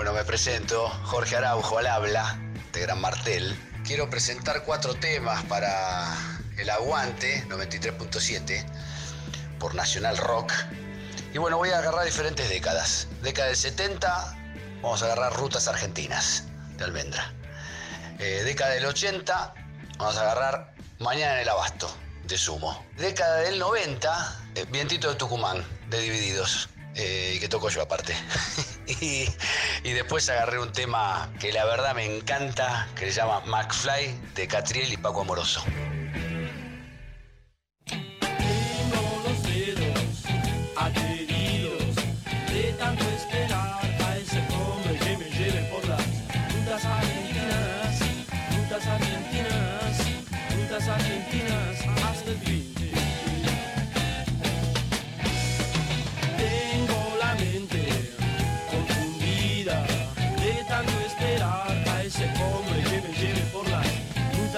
Bueno, me presento, Jorge Araujo al habla, de Gran Martel. Quiero presentar cuatro temas para el Aguante 93.7 por Nacional Rock. Y bueno, voy a agarrar diferentes décadas. Década del 70, vamos a agarrar Rutas Argentinas de Almendra. Eh, década del 80, vamos a agarrar Mañana en el Abasto de Sumo. Década del 90, eh, Vientito de Tucumán de Divididos. eh, que toco yo aparte. y, después agarré un tema que la verdad me encanta, que se llama McFly de Catriel y Paco Amoroso.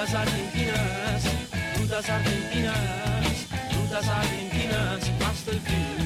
Rutas argentinas, rutas argentinas, rutas argentinas hasta el fin.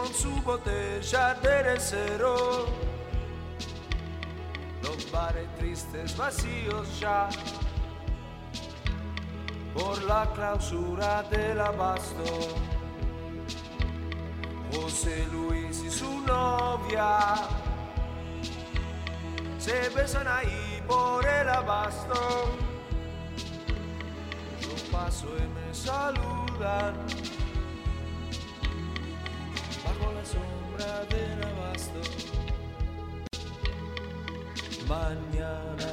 Con su botella de cero. Los bares tristes vacíos ya por la clausura del abasto. José Luis y su novia se besan ahí por el abasto. Yo paso y me saludan sombra del abasto. Mañana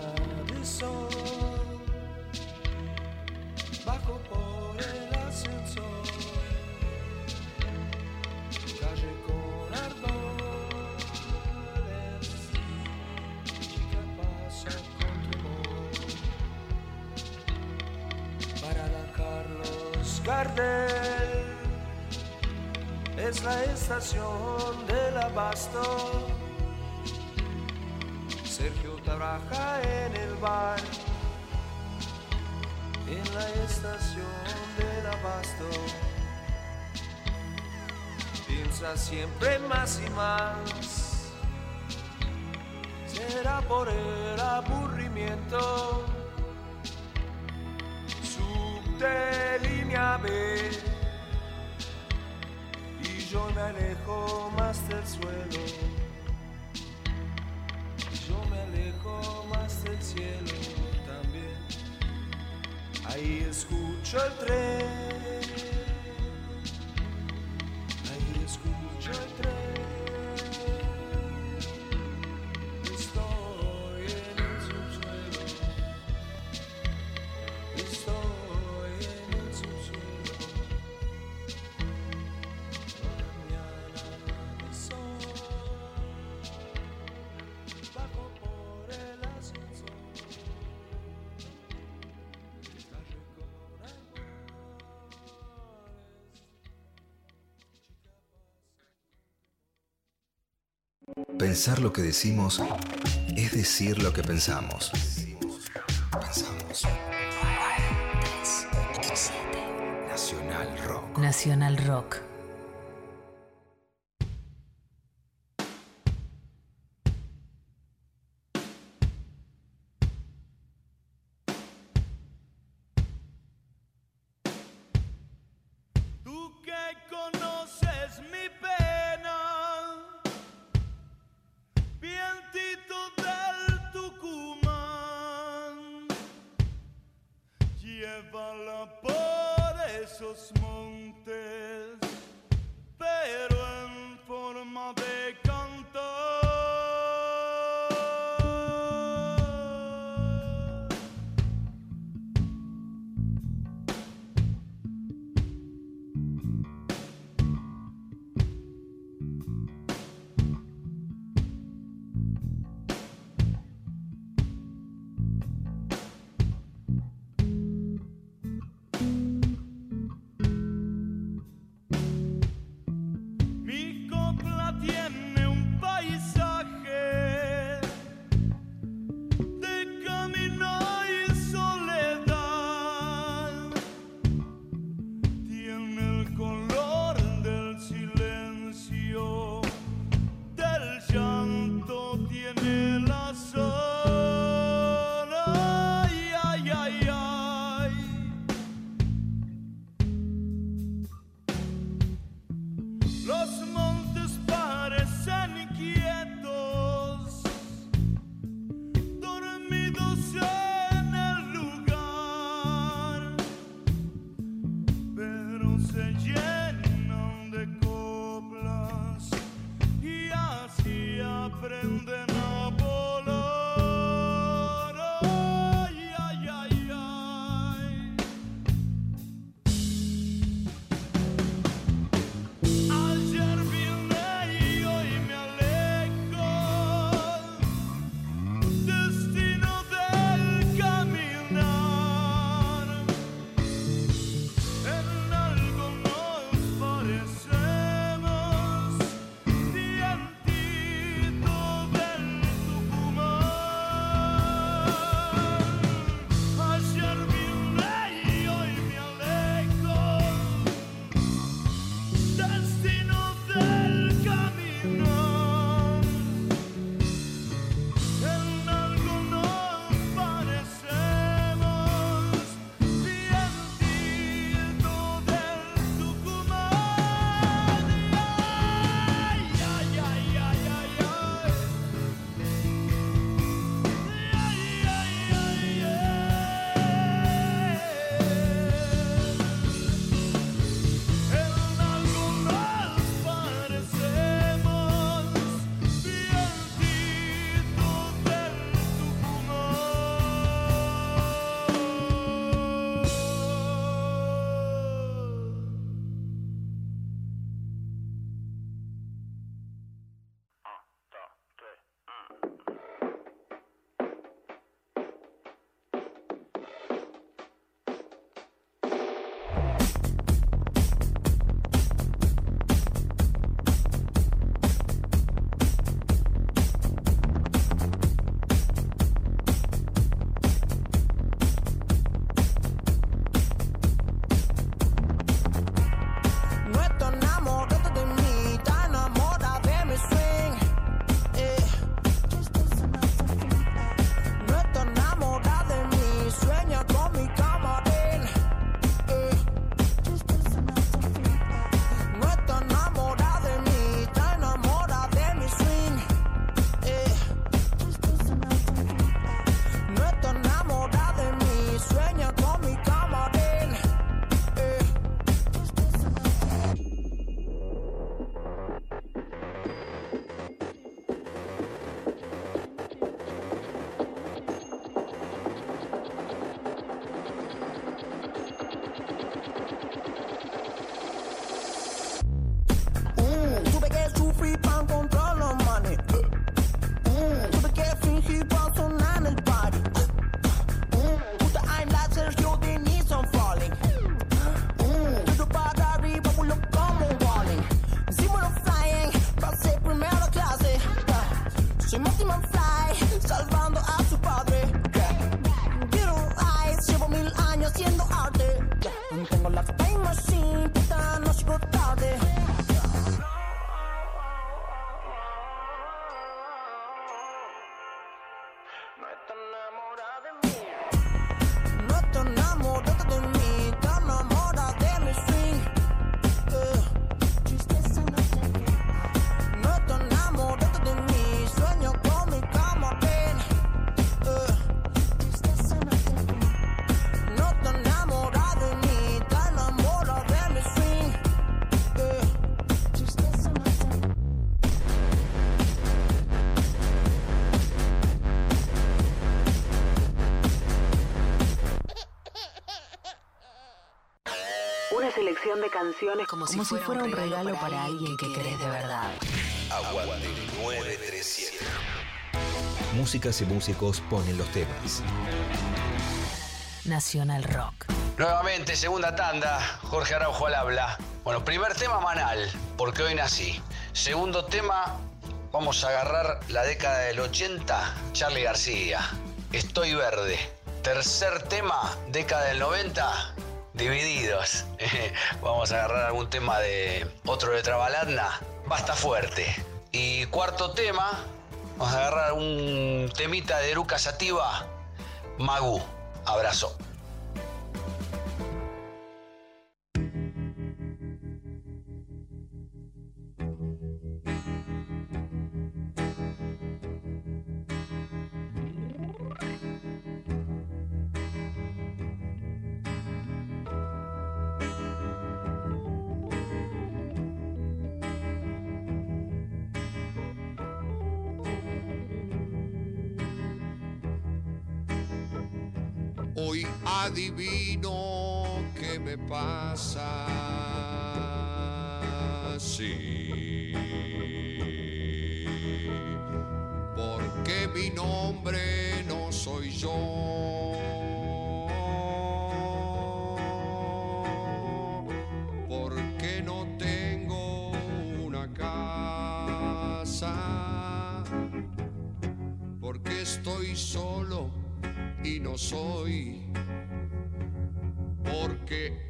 Siempre más y más, será por el aburrimiento. Subte línea B y yo me alejo más del suelo. Yo me alejo más del cielo también. Ahí escucho el tren. Pensar lo que decimos es decir lo que pensamos. Pensamos. Nacional Rock. Nacional Rock. Facebook. Como, si, fuera, un regalo, para, alguien que querés de verdad. Aguante 937. Músicas y músicos ponen los temas. Nacional Rock. Nuevamente, segunda tanda, Jorge Araujo al habla. Bueno, primer tema Manal, porque hoy nací. Segundo tema, vamos a agarrar la década del 80, Charlie García. Estoy verde. Tercer tema, década del 90, Divididos. vamos a agarrar algún tema de otro de Trabaladna, Basta Fuerte. Y cuarto tema, vamos a agarrar un temita de Eruca Sativa, Magú. Abrazo. Hoy adivino qué me pasa. Sí. Porque mi nombre no soy yo. Y no soy. Porque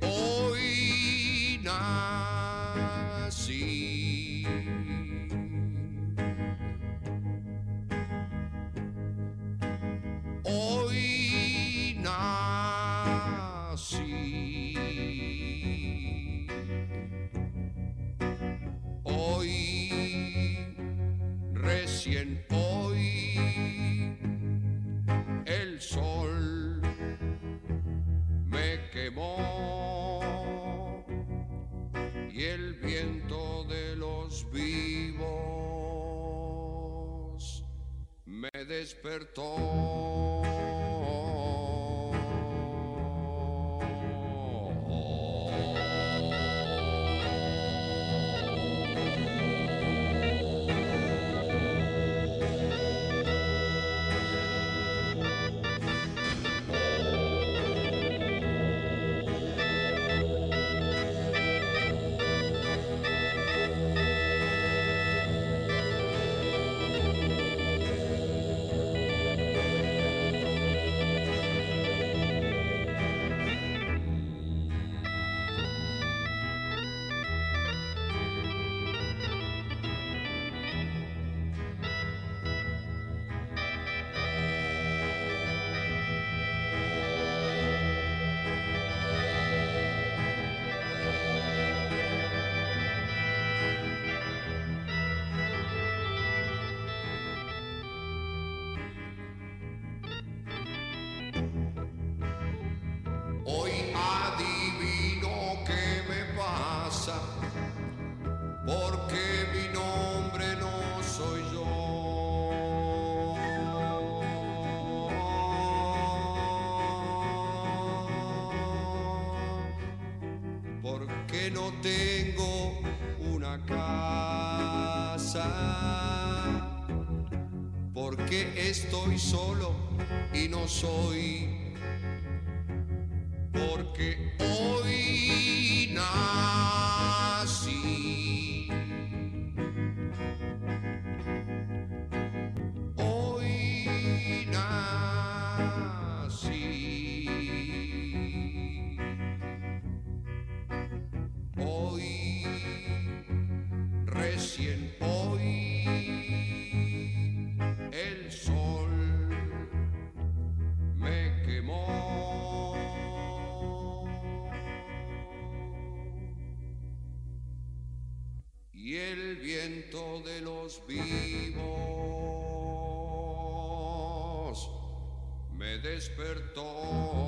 despertó. Estoy solo y no soy vivos me despertó.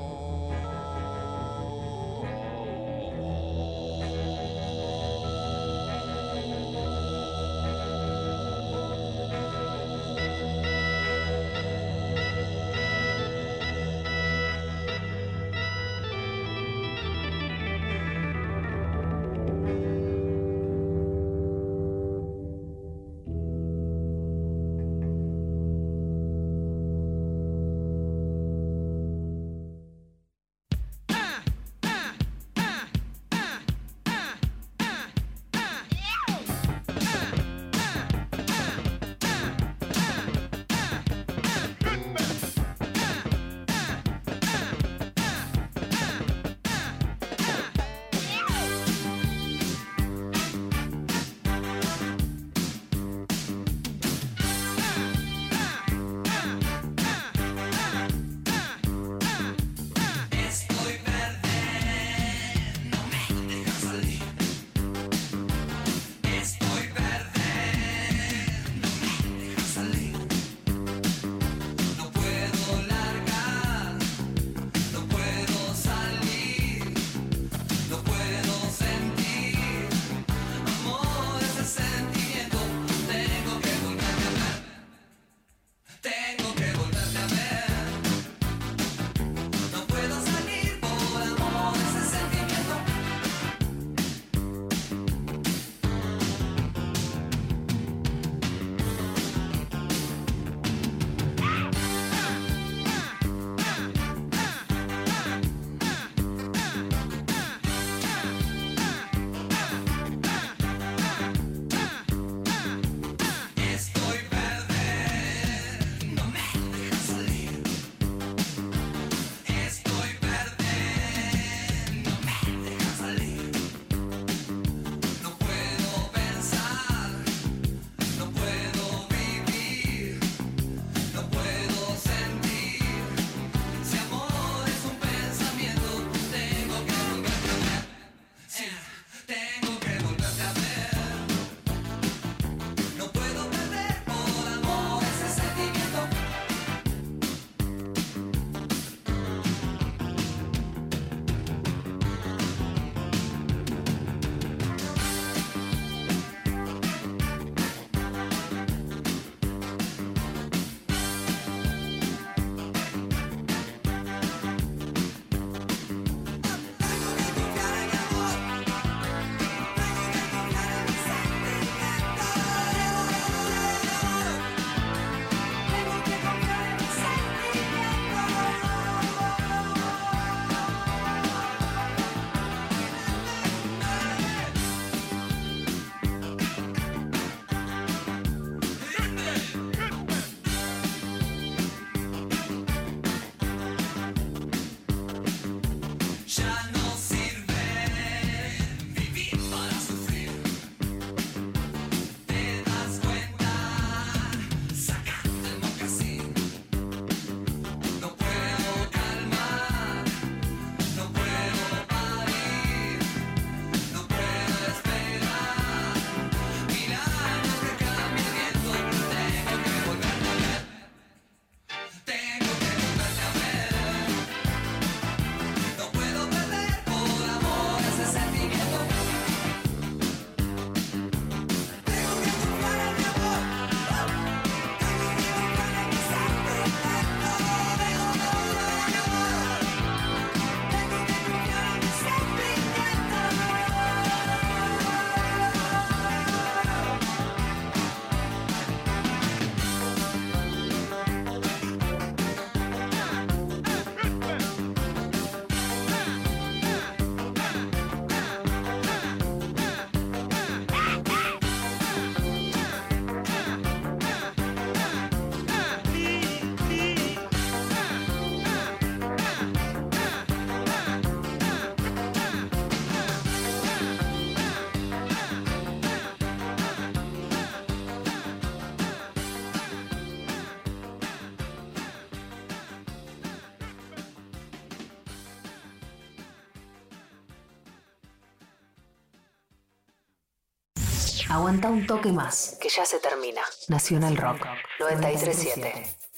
Aguanta un toque más, que ya se termina. Nacional Rock 937.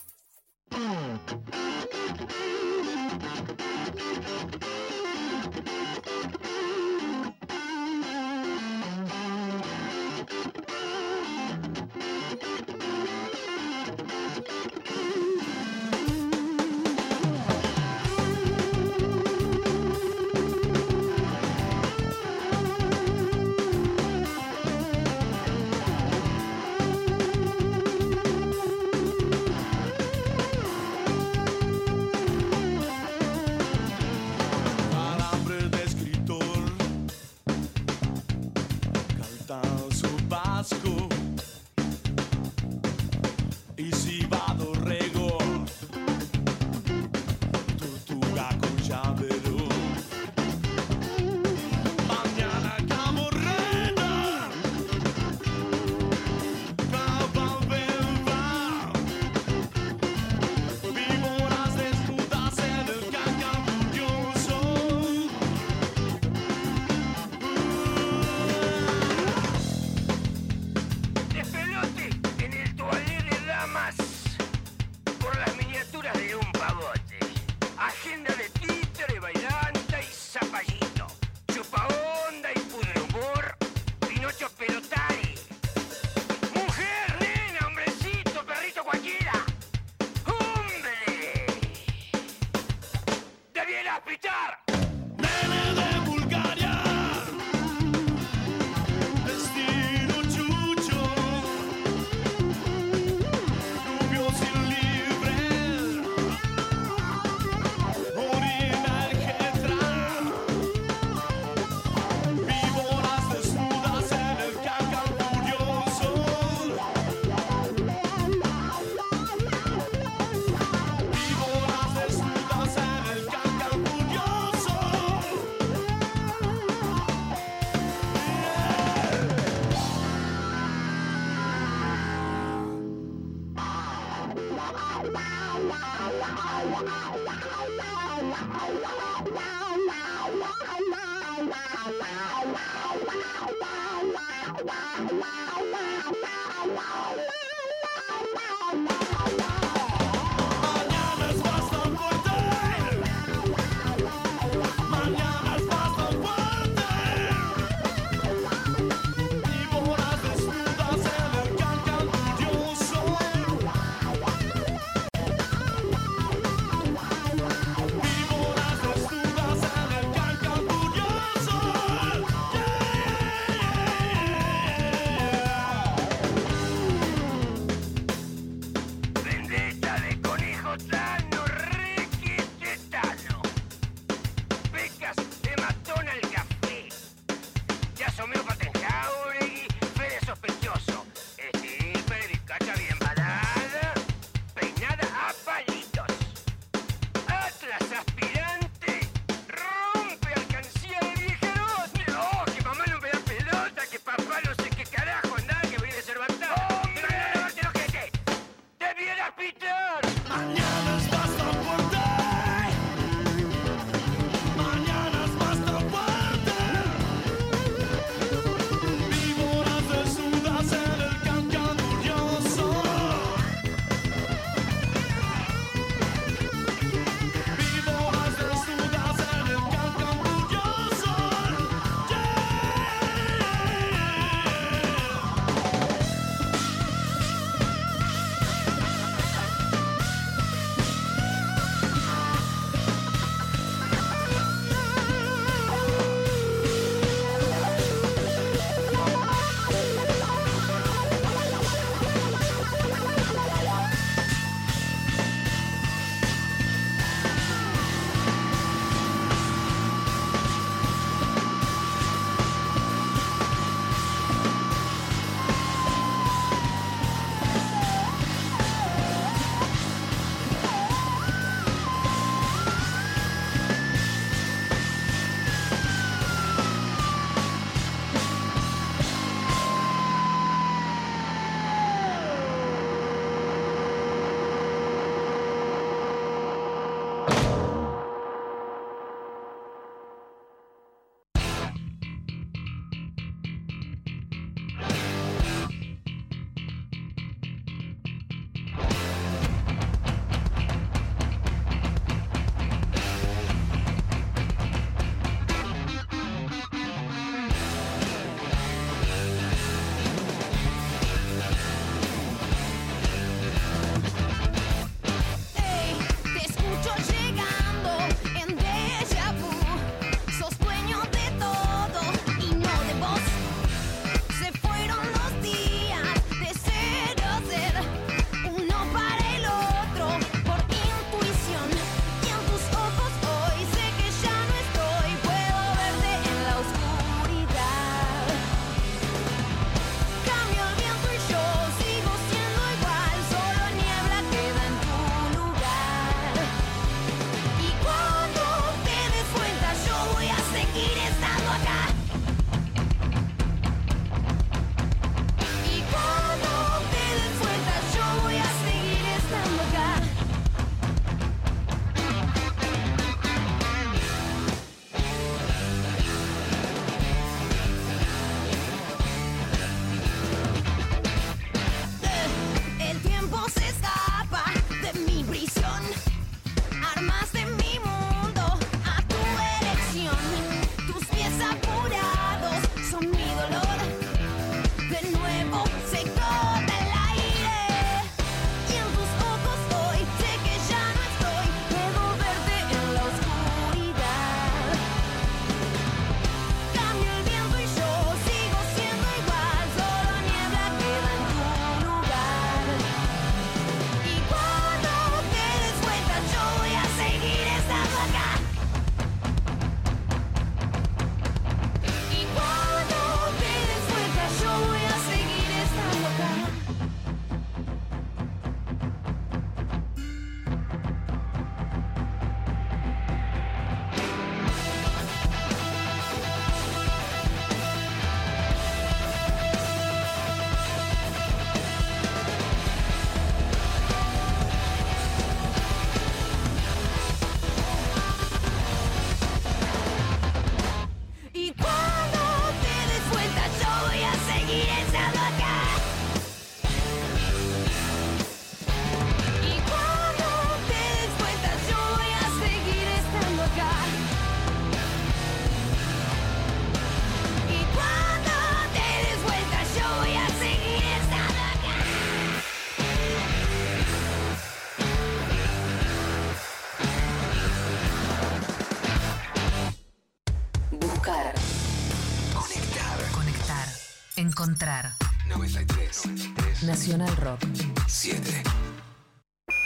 Encontrar. 93. Nacional Rock. 7.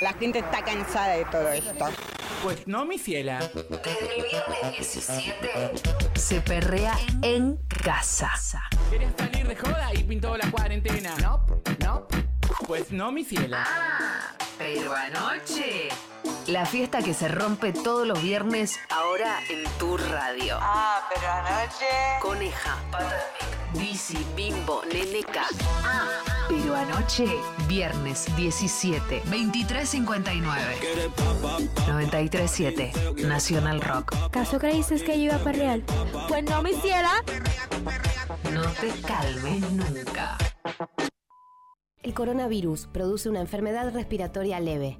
La gente está cansada de todo esto. Pues no, mi ciela. Desde el viernes 17 se perrea en casa. ¿Quieres salir de joda y pintó la cuarentena? No, no. Pues no, mi ciela. Ah, pero anoche. La fiesta que se rompe todos los viernes, ahora en tu radio. Ah, pero anoche. Coneja, Patamic, Bici, Bimbo, Neneca. Ah, pero anoche, viernes 17, 23.59. 93.7, Nacional Rock. ¿Caso creíste que yo iba para real? Pues no me hiciera. No te calmes nunca. El coronavirus produce una enfermedad respiratoria leve,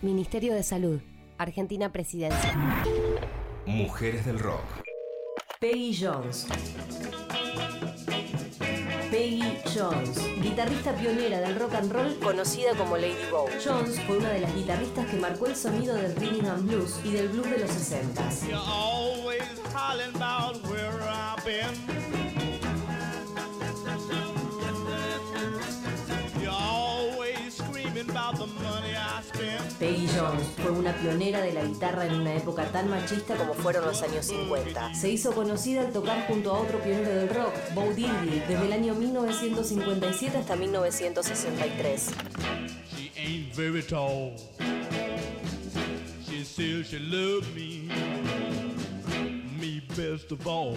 Ministerio de Salud, Argentina Presidencia. Mujeres del rock. Peggy Jones. Peggy Jones, guitarrista pionera del rock and roll conocida como Lady Bow. Jones fue una de las guitarristas que marcó el sonido del rhythm and blues y del blues de los 60s. You're Peggy Jones fue una pionera de la guitarra en una época tan machista como fueron los años 50. Se hizo conocida al tocar junto a otro pionero del rock, Bo Diddley, desde el año 1957 hasta 1963. She ain't very tall. She says she loves me, me best of all.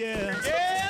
yeah. Yeah.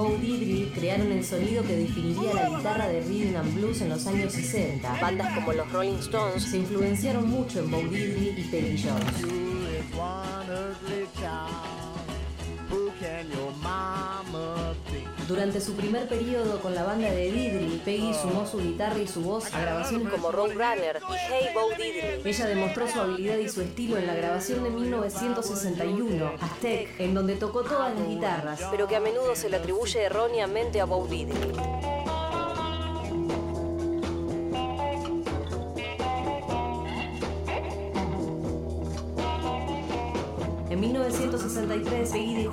Bo Diddley crearon el sonido que definiría la guitarra de rhythm and blues en los años 60. Bandas como los Rolling Stones se influenciaron mucho en Bo Diddley y Peggy Jones. Durante su primer periodo con la banda de Diddley, Peggy sumó su guitarra y su voz a grabaciones como Roadrunner y Hey Bo. Ella demostró su habilidad y su estilo en la grabación de 1961, Aztec, en donde tocó todas las guitarras, pero que a menudo se le atribuye erróneamente a Bo.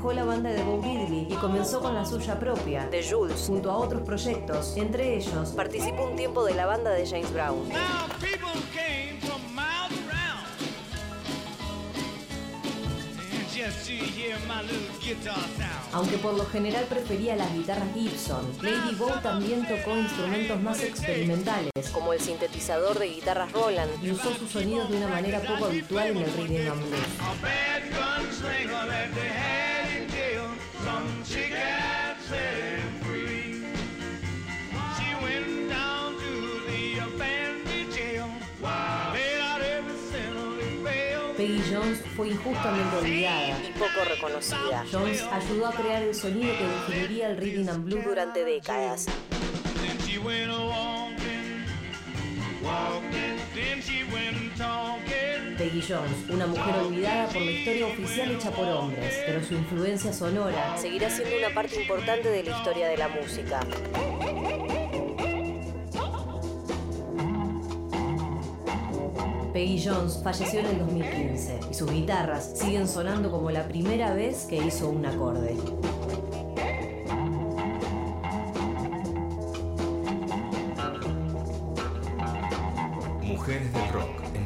Dejó la banda de Bo Diddley y comenzó con la suya propia, The Jules, junto a otros proyectos. Entre ellos, participó un tiempo de la banda de James Brown. Aunque por lo general prefería las guitarras Gibson, Lady Bow también tocó instrumentos más experimentales, como el sintetizador de guitarras Roland, y usó sus sonidos de una manera poco habitual en el rhythm and blues. Chick had set him free. She went down to the abandoned jail. Paid out every bail. Peggy Jones fue injustamente olvidada y poco reconocida. Jones ayudó a crear el sonido que definiría el rhythm and blues durante décadas. Then she went Peggy Jones, una mujer olvidada por la historia oficial hecha por hombres, pero su influencia sonora seguirá siendo una parte importante de la historia de la música. Peggy Jones falleció en el 2015 y sus guitarras siguen sonando como la primera vez que hizo un acorde. Mujeres del Rock en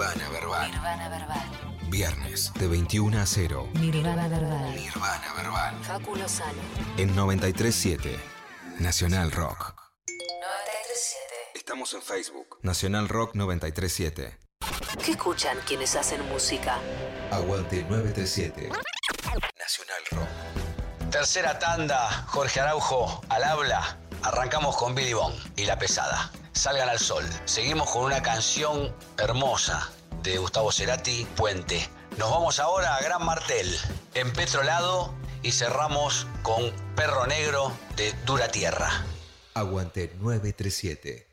Nirvana Verbal. Nirvana Verbal. Viernes de 21 a 0 Nirvana Verbal. Nirvana Verbal. Facu Lozano. en 937 Nacional Rock. 937. Estamos en Facebook. Nacional Rock 937. ¿Qué escuchan quienes hacen música? Aguante 937. Nacional Rock. Tercera tanda, Jorge Araujo al habla. Arrancamos con Billy Bond y La Pesada. Salgan al sol. Seguimos con una canción hermosa de Gustavo Cerati, Puente. Nos vamos ahora a Gran Martel, en Petrolado, y cerramos con Perro Negro de Dura Tierra. Aguante 937.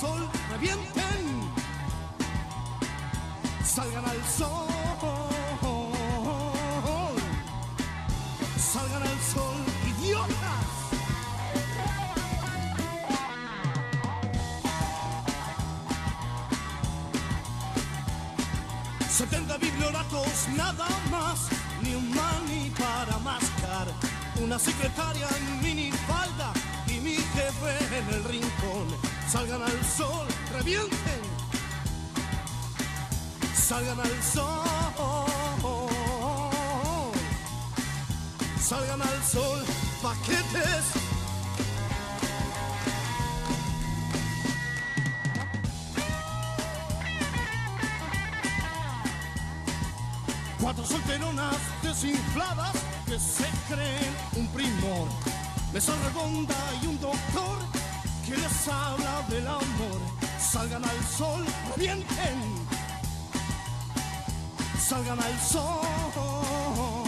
Sol, revienten. Salgan al sol. Salgan al sol, idiotas. Setenta biblioratos nada más, ni un mani para mascar. Una secretaria en minifalda y mi jefe en el rincón. Salgan al sol, revienten. Salgan al sol. Salgan al sol, paquetes. Cuatro solteronas desinfladas que se creen un primor. Mesa redonda y un doctor que les habla del amor. Salgan al sol, revienten. Salgan al sol.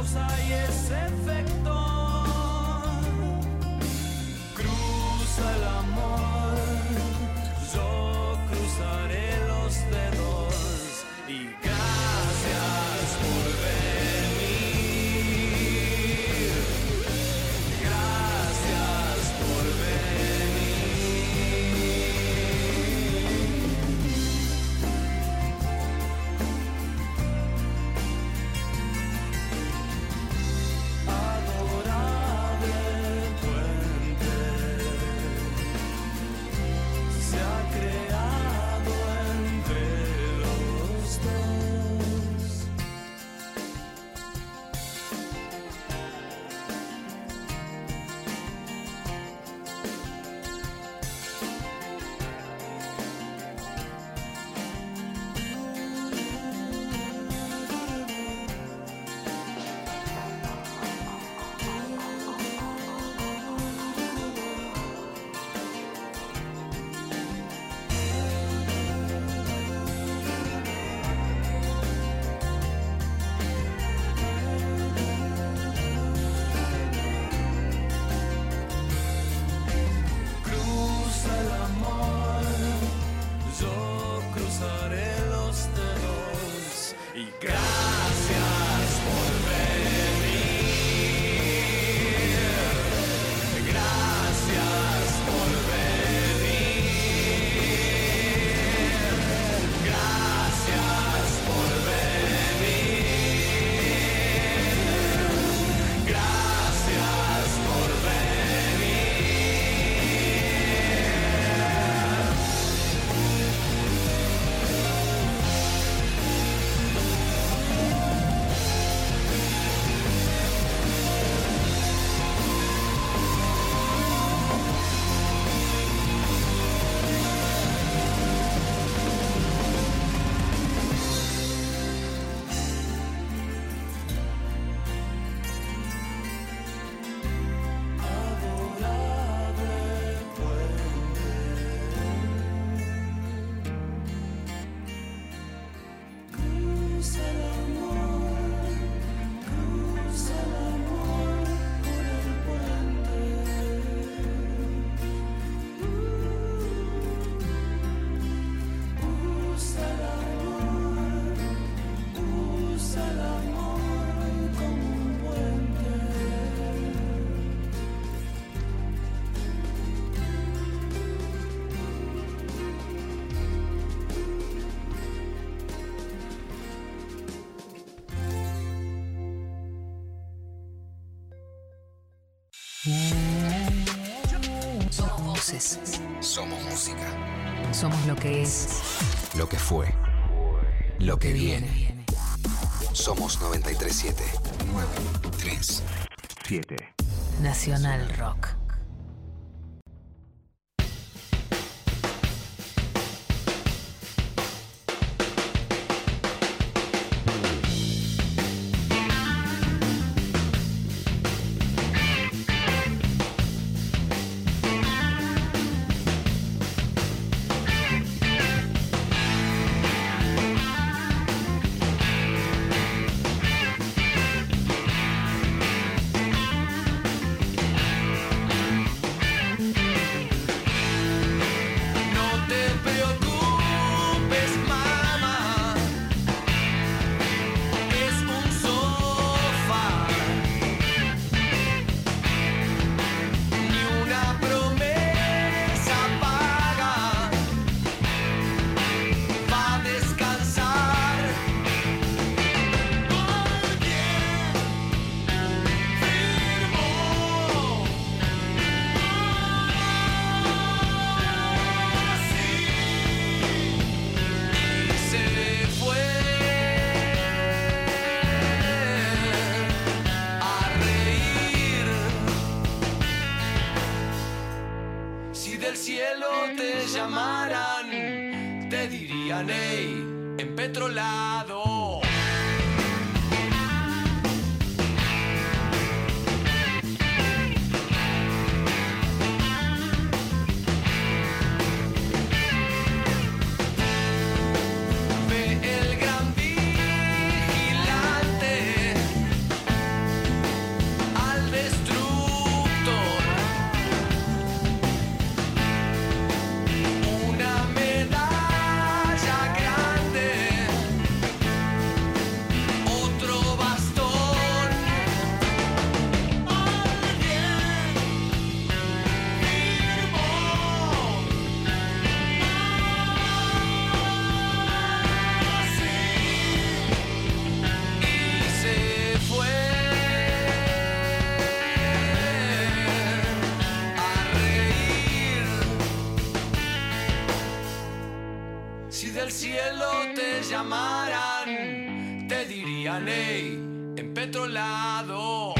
causa y ese efecto. Somos lo que es. Lo que fue. Lo que viene. Somos 937. 937. Nacional Rock. Si del cielo te llamaran, te dirían, hey, empetrolado.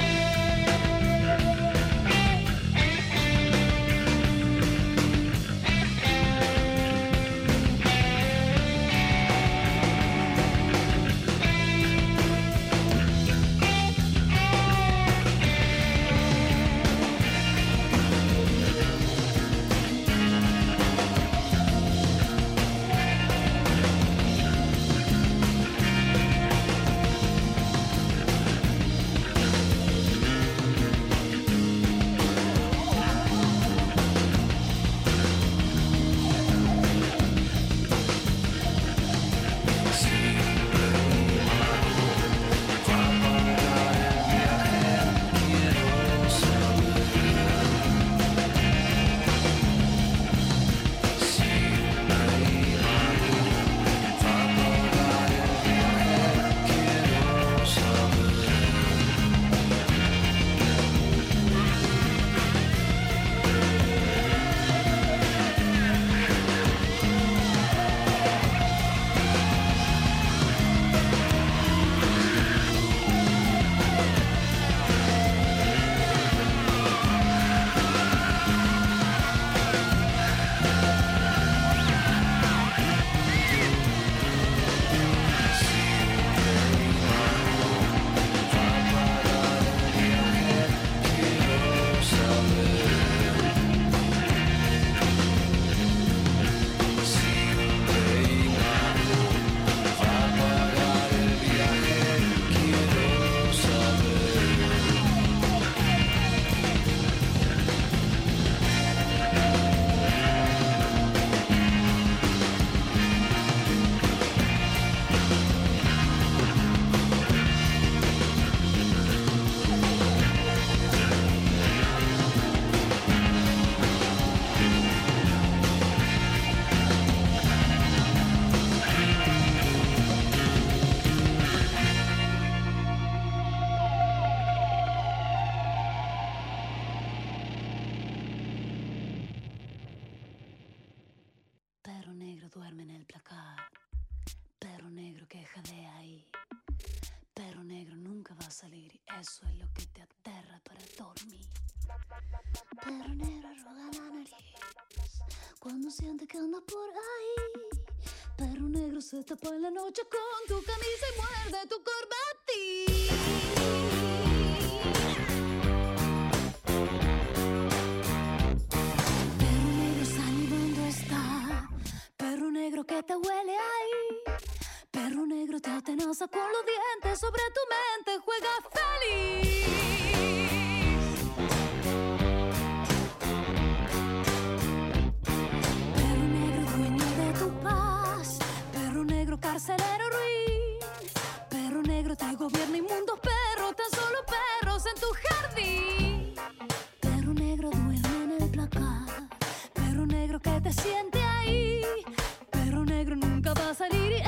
Cuando siente que anda por ahí. Perro negro se tapa en la noche con tu camisa y muerde tu Perro negro salivando está. Perro negro que te huele ahí. Perro negro te atenaza con los dientes sobre tu mente. Juega feliz. Negro carcelero ruin. Perro negro te gobierna inmundos perros. Tan solo perros en tu jardín. Perro negro duerme en el placar. Perro negro que te siente ahí. Perro negro nunca va a salir y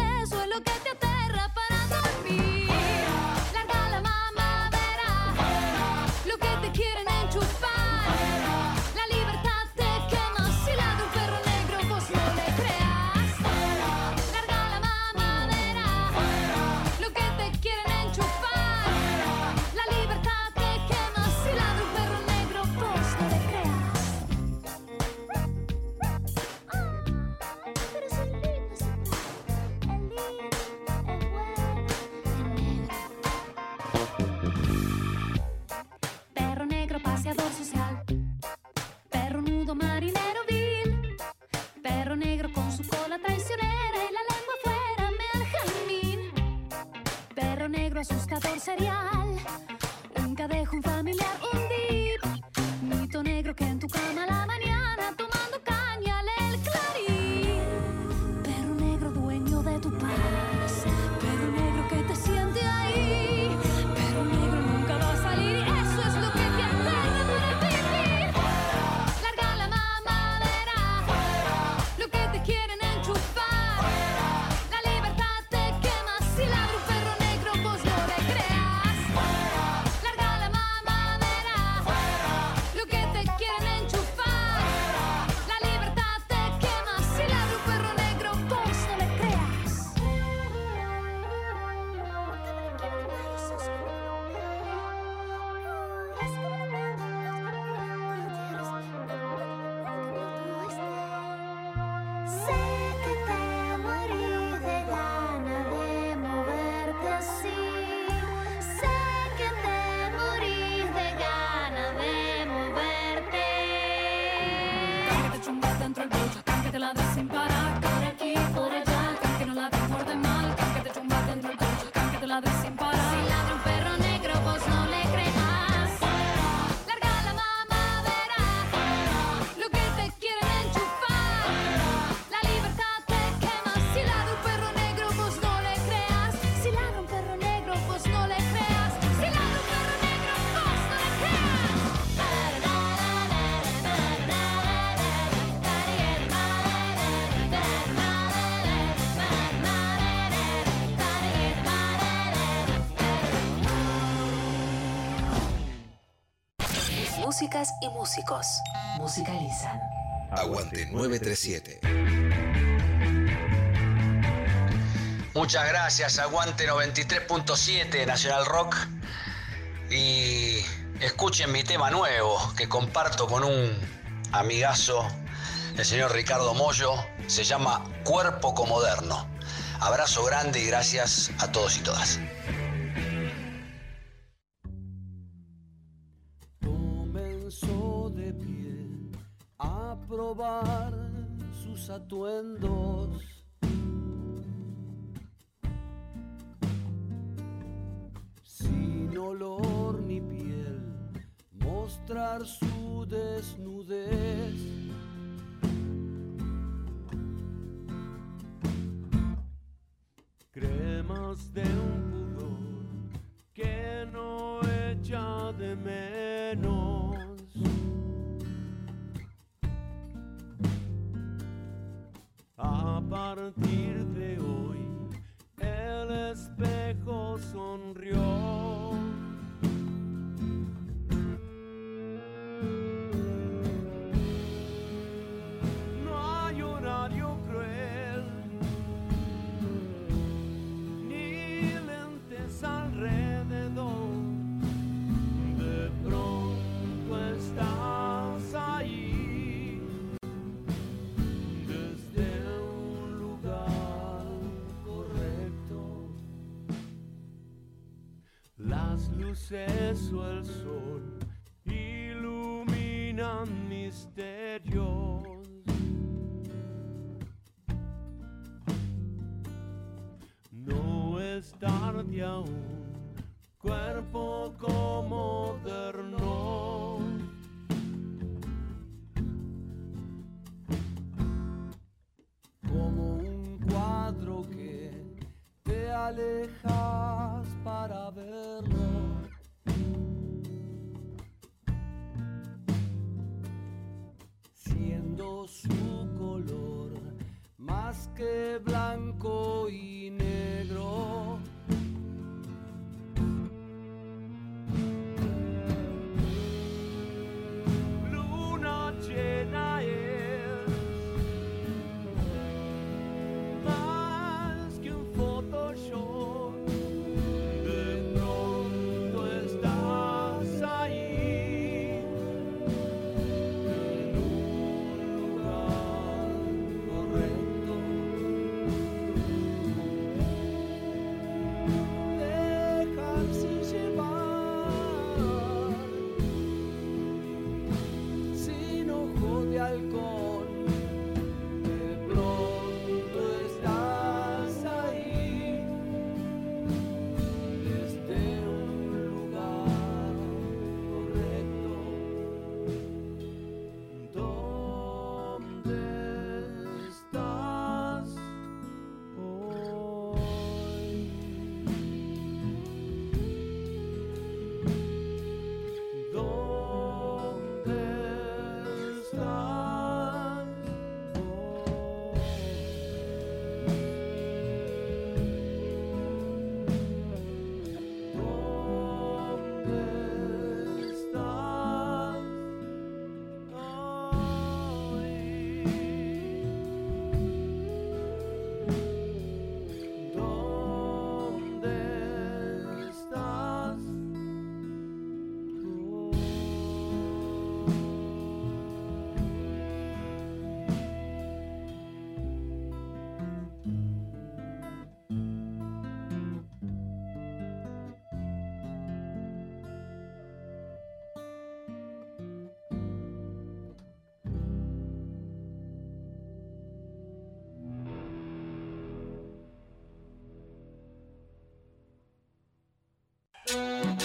músicos musicalizan. Aguante 937. Muchas gracias, Aguante 93.7 Nacional Rock. Y escuchen mi tema nuevo que comparto con un amigazo, el señor Ricardo Mollo. Se llama Cuerpo Comoderno. Abrazo grande y gracias a todos y todas. atuendos. sin olor ni piel, mostrar su desnudez. Cremas de un pudor que no echa de menos. A partir de hoy, el espejo sonrió. suceso el sol ilumina mis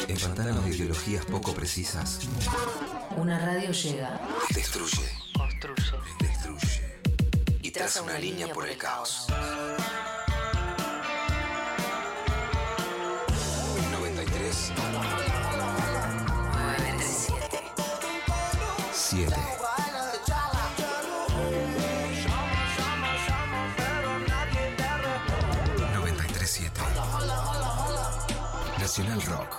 En pantanos de ideologías poco precisas, Una radio llega, destruye, construye. Destruye. Y traza una línea por el caos. 93 7 93 7 Nacional Rock